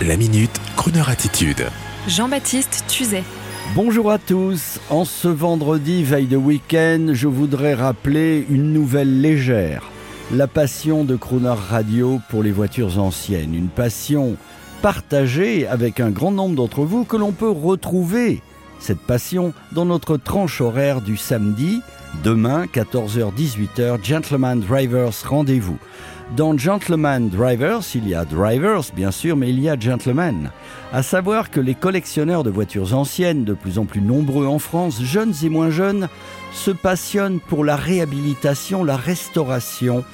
La minute, Kroneur attitude. Jean-Baptiste Tuzet. Bonjour à tous. En ce vendredi, veille de week-end, je voudrais rappeler une nouvelle légère. La passion de Crooner Radio pour les voitures anciennes. Une passion partagée avec un grand nombre d'entre vous que l'on peut retrouver. Cette passion dans notre tranche horaire du samedi, demain 14h-18h, Gentleman Drivers Rendez-vous. Dans Gentleman Drivers, il y a Drivers, bien sûr, mais il y a Gentleman. À savoir que les collectionneurs de voitures anciennes, de plus en plus nombreux en France, jeunes et moins jeunes, se passionnent pour la réhabilitation, la restauration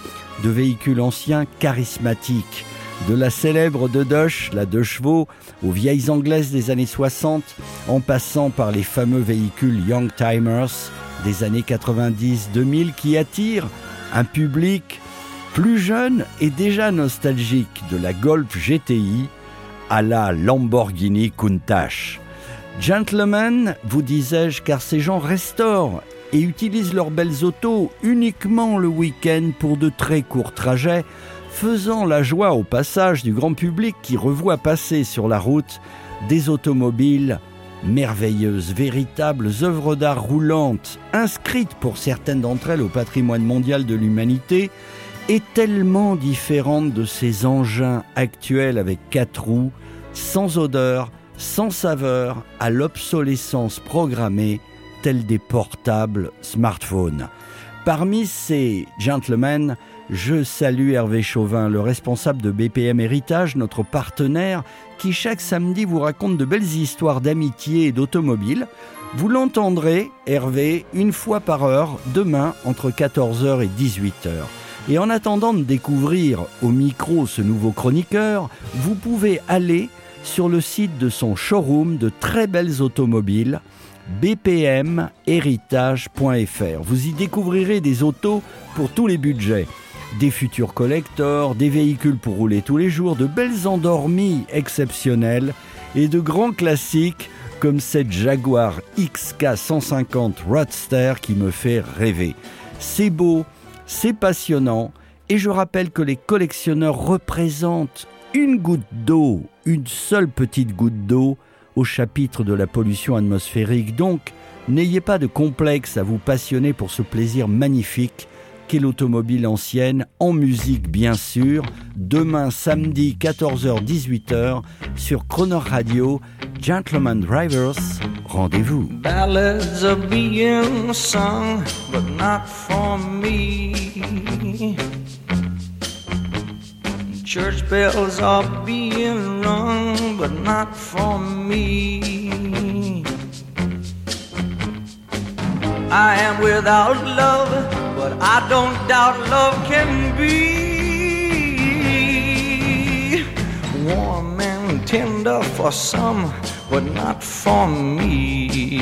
de véhicules anciens charismatiques. De la célèbre de Dosh, la deux chevaux, aux vieilles anglaises des années 60, en passant par les fameux véhicules Young Timers des années 90-2000 qui attirent un public plus jeune et déjà nostalgique de la Golf GTI à la Lamborghini Countach. Gentlemen, vous disais-je, car ces gens restaurent et utilisent leurs belles autos uniquement le week-end pour de très courts trajets, faisant la joie au passage du grand public qui revoit passer sur la route des automobiles merveilleuses, véritables œuvres d'art roulantes, inscrites pour certaines d'entre elles au patrimoine mondial de l'humanité, est tellement différente de ces engins actuels avec quatre roues, sans odeur, sans saveur, à l'obsolescence programmée, tels des portables smartphones. Parmi ces gentlemen, je salue Hervé Chauvin, le responsable de BPM Héritage, notre partenaire, qui chaque samedi vous raconte de belles histoires d'amitié et d'automobile. Vous l'entendrez, Hervé, une fois par heure, demain entre 14h et 18h. Et en attendant de découvrir au micro ce nouveau chroniqueur, vous pouvez aller sur le site de son showroom de très belles automobiles bpmhéritage.fr. Vous y découvrirez des autos pour tous les budgets. Des futurs collectors, des véhicules pour rouler tous les jours, de belles endormies exceptionnelles et de grands classiques comme cette Jaguar XK 150 Roadster qui me fait rêver. C'est beau, c'est passionnant et je rappelle que les collectionneurs représentent une goutte d'eau, une seule petite goutte d'eau au chapitre de la pollution atmosphérique. Donc, n'ayez pas de complexe à vous passionner pour ce plaisir magnifique qu'est l'automobile ancienne, en musique bien sûr, demain samedi 14h-18h sur Croner Radio, Gentleman Drivers, rendez-vous. Ballads are being sung, but not for me. Church bells are being rung, but not for me. I am without love, but I don't doubt love can be for some, but not for me.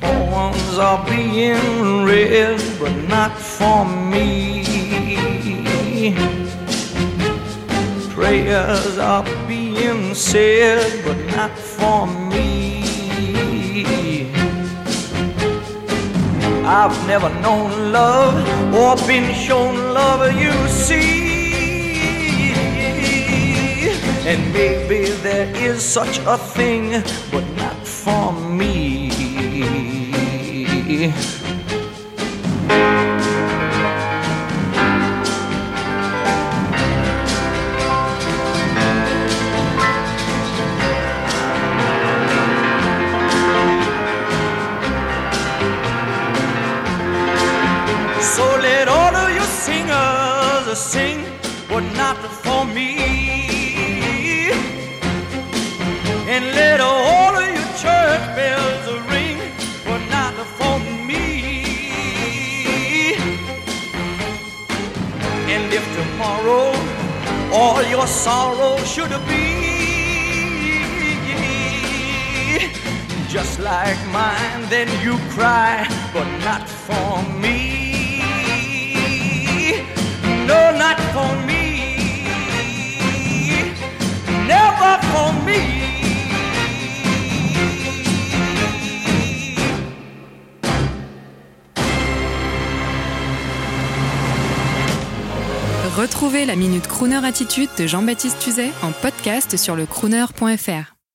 Poems are being read, but not for me. Prayers are being said, but not for me. I've never known love or been shown love, you see. And maybe there is such a thing, but not for me. So let all of you singers sing, but not for tomorrow all your sorrow should be just like mine, then you cry, but not for me. No, not for me. Retrouvez la Minute Crooner Attitude de Jean-Baptiste Tuzet en podcast sur le crooner.fr.